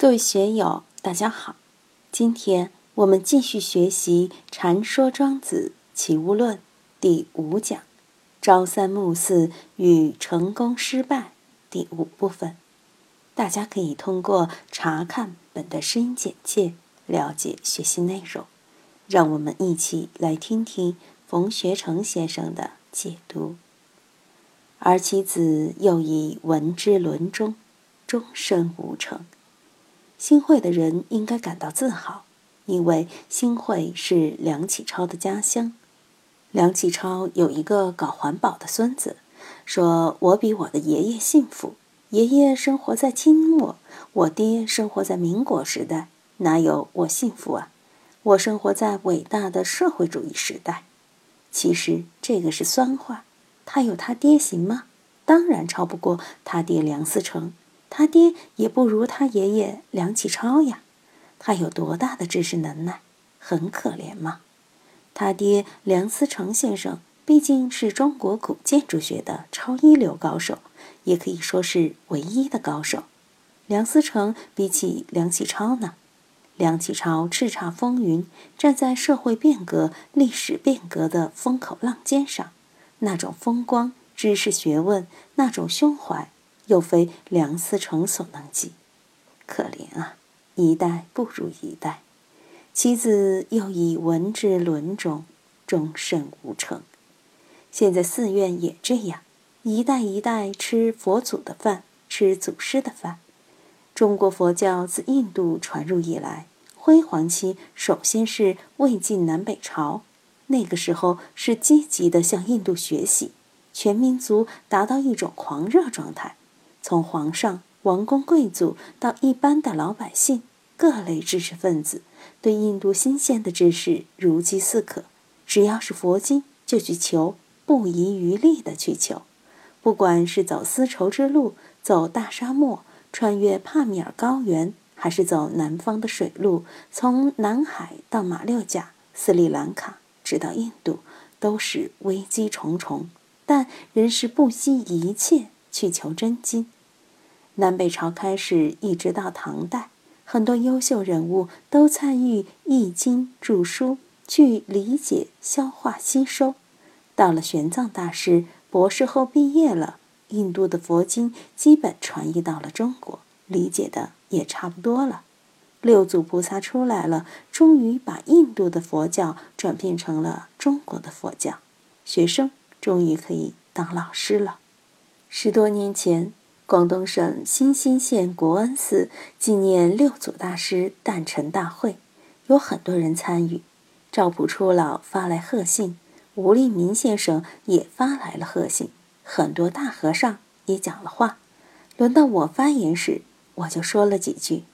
各位学友，大家好！今天我们继续学习《禅说庄子齐物论》第五讲“朝三暮四与成功失败”第五部分。大家可以通过查看本的声音简介了解学习内容。让我们一起来听听冯学成先生的解读。而其子又以文之伦中，终身无成。新会的人应该感到自豪，因为新会是梁启超的家乡。梁启超有一个搞环保的孙子，说我比我的爷爷幸福。爷爷生活在清末，我爹生活在民国时代，哪有我幸福啊？我生活在伟大的社会主义时代。其实这个是酸话。他有他爹行吗？当然超不过他爹梁思成。他爹也不如他爷爷梁启超呀，他有多大的知识能耐？很可怜吗？他爹梁思成先生毕竟是中国古建筑学的超一流高手，也可以说是唯一的高手。梁思成比起梁启超呢？梁启超叱咤风云，站在社会变革、历史变革的风口浪尖上，那种风光、知识、学问，那种胸怀。又非梁思成所能及，可怜啊！一代不如一代，其子又以文之伦中，终身无成。现在寺院也这样，一代一代吃佛祖的饭，吃祖师的饭。中国佛教自印度传入以来，辉煌期首先是魏晋南北朝，那个时候是积极的向印度学习，全民族达到一种狂热状态。从皇上、王公贵族到一般的老百姓，各类知识分子，对印度新鲜的知识如饥似渴。只要是佛经，就去求，不遗余力的去求。不管是走丝绸之路，走大沙漠，穿越帕米尔高原，还是走南方的水路，从南海到马六甲、斯里兰卡，直到印度，都是危机重重，但仍是不惜一切。去求真经。南北朝开始，一直到唐代，很多优秀人物都参与《易经》著书，去理解、消化、吸收。到了玄奘大师博士后毕业了，印度的佛经基本传译到了中国，理解的也差不多了。六祖菩萨出来了，终于把印度的佛教转变成了中国的佛教，学生终于可以当老师了。十多年前，广东省新兴县国恩寺纪念六祖大师诞辰大会，有很多人参与。赵朴初老发来贺信，吴立民先生也发来了贺信，很多大和尚也讲了话。轮到我发言时，我就说了几句：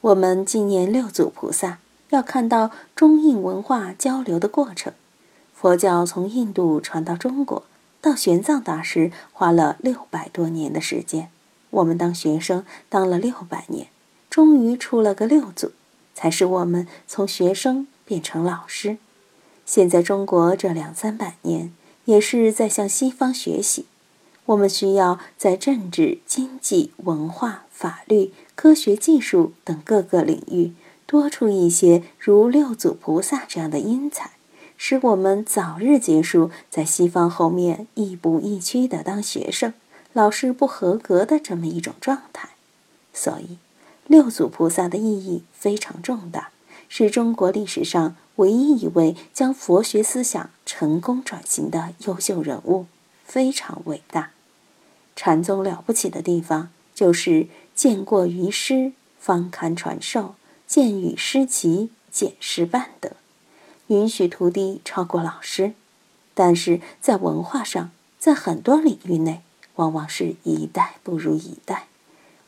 我们纪念六祖菩萨，要看到中印文化交流的过程。佛教从印度传到中国。到玄奘大师花了六百多年的时间，我们当学生当了六百年，终于出了个六祖，才使我们从学生变成老师。现在中国这两三百年也是在向西方学习，我们需要在政治、经济、文化、法律、科学技术等各个领域多出一些如六祖菩萨这样的英才。使我们早日结束在西方后面亦步亦趋的当学生、老师不合格的这么一种状态。所以，六祖菩萨的意义非常重大，是中国历史上唯一一位将佛学思想成功转型的优秀人物，非常伟大。禅宗了不起的地方，就是见过于师，方堪传授；见与师齐，见师半得。允许徒弟超过老师，但是在文化上，在很多领域内，往往是一代不如一代。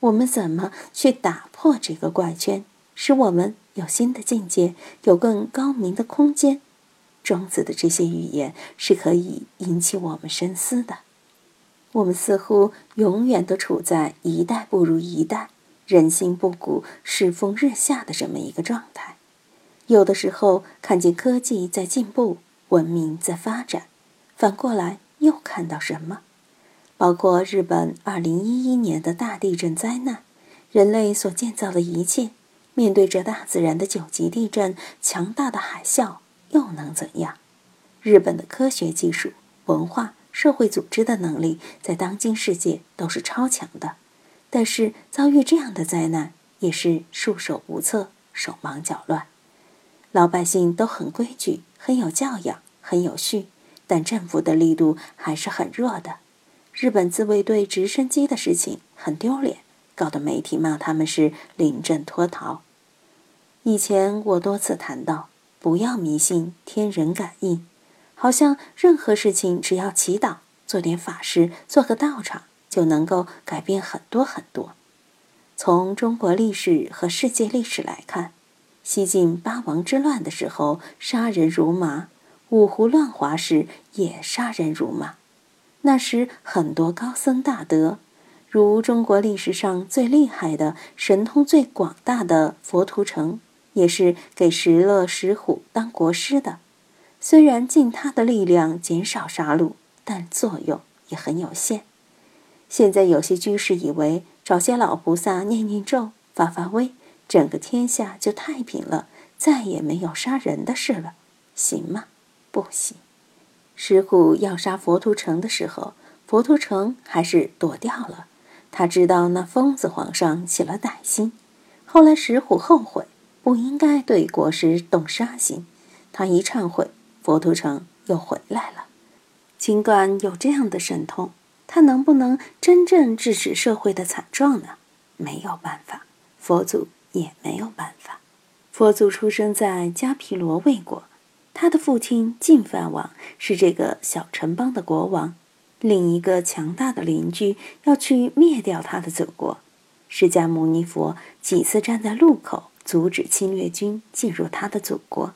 我们怎么去打破这个怪圈，使我们有新的境界，有更高明的空间？庄子的这些语言是可以引起我们深思的。我们似乎永远都处在一代不如一代、人心不古、世风日下的这么一个状态。有的时候看见科技在进步，文明在发展，反过来又看到什么？包括日本二零一一年的大地震灾难，人类所建造的一切，面对着大自然的九级地震、强大的海啸，又能怎样？日本的科学技术、文化、社会组织的能力，在当今世界都是超强的。但是遭遇这样的灾难，也是束手无策、手忙脚乱。老百姓都很规矩、很有教养、很有序，但政府的力度还是很弱的。日本自卫队直升机的事情很丢脸。搞得媒体骂他们是临阵脱逃。以前我多次谈到，不要迷信天人感应，好像任何事情只要祈祷、做点法事、做个道场，就能够改变很多很多。从中国历史和世界历史来看，西晋八王之乱的时候杀人如麻，五胡乱华时也杀人如麻。那时很多高僧大德。如中国历史上最厉害的、神通最广大的佛图澄，也是给石勒、石虎当国师的。虽然尽他的力量减少杀戮，但作用也很有限。现在有些居士以为找些老菩萨念念咒、发发威，整个天下就太平了，再也没有杀人的事了，行吗？不行。石虎要杀佛图城的时候，佛图城还是躲掉了。他知道那疯子皇上起了歹心，后来石虎后悔，不应该对国师动杀心。他一忏悔，佛图城又回来了。尽管有这样的神通，他能不能真正制止社会的惨状呢？没有办法，佛祖也没有办法。佛祖出生在迦毗罗卫国，他的父亲净饭王是这个小城邦的国王。另一个强大的邻居要去灭掉他的祖国，释迦牟尼佛几次站在路口阻止侵略军进入他的祖国。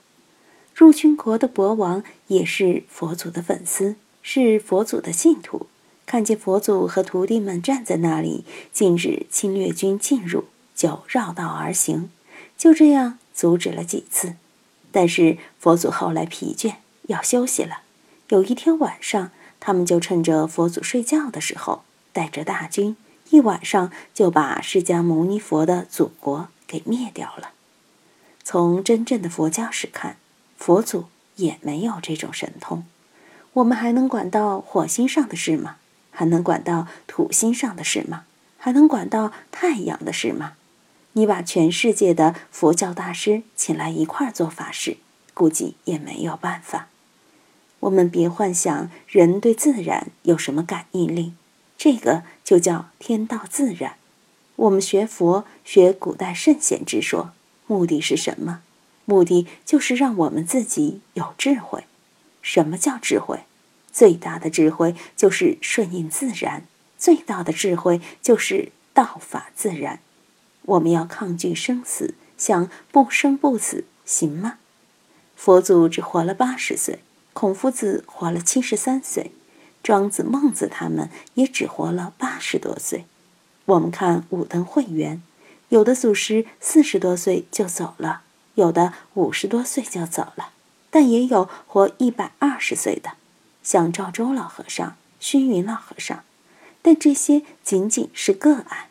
入侵国的国王也是佛祖的粉丝，是佛祖的信徒。看见佛祖和徒弟们站在那里，禁止侵略军进入，就绕道而行。就这样阻止了几次，但是佛祖后来疲倦，要休息了。有一天晚上。他们就趁着佛祖睡觉的时候，带着大军，一晚上就把释迦牟尼佛的祖国给灭掉了。从真正的佛教史看，佛祖也没有这种神通。我们还能管到火星上的事吗？还能管到土星上的事吗？还能管到太阳的事吗？你把全世界的佛教大师请来一块做法事，估计也没有办法。我们别幻想人对自然有什么感应力，这个就叫天道自然。我们学佛学古代圣贤之说，目的是什么？目的就是让我们自己有智慧。什么叫智慧？最大的智慧就是顺应自然，最大的智慧就是道法自然。我们要抗拒生死，想不生不死，行吗？佛祖只活了八十岁。孔夫子活了七十三岁，庄子、孟子他们也只活了八十多岁。我们看五灯会元，有的祖师四十多岁就走了，有的五十多岁就走了，但也有活一百二十岁的，像赵州老和尚、虚云老和尚。但这些仅仅是个案。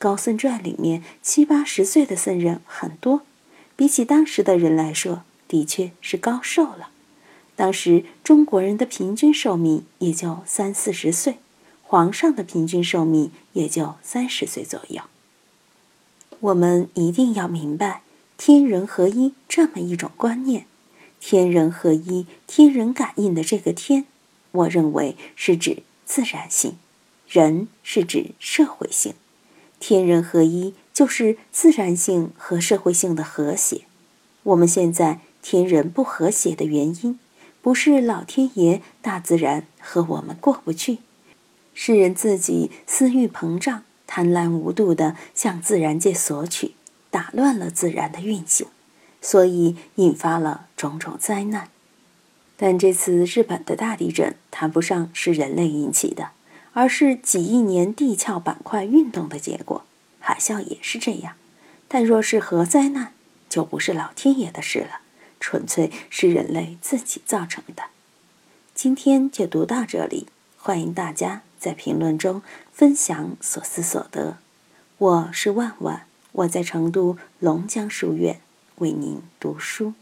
高僧传里面七八十岁的僧人很多，比起当时的人来说，的确是高寿了。当时中国人的平均寿命也就三四十岁，皇上的平均寿命也就三十岁左右。我们一定要明白天人合一这么一种观念。天人合一、天人感应的这个“天”，我认为是指自然性；人是指社会性。天人合一就是自然性和社会性的和谐。我们现在天人不和谐的原因。不是老天爷、大自然和我们过不去，是人自己私欲膨胀、贪婪无度的向自然界索取，打乱了自然的运行，所以引发了种种灾难。但这次日本的大地震谈不上是人类引起的，而是几亿年地壳板块运动的结果。海啸也是这样，但若是核灾难，就不是老天爷的事了。纯粹是人类自己造成的。今天就读到这里，欢迎大家在评论中分享所思所得。我是万万，我在成都龙江书院为您读书。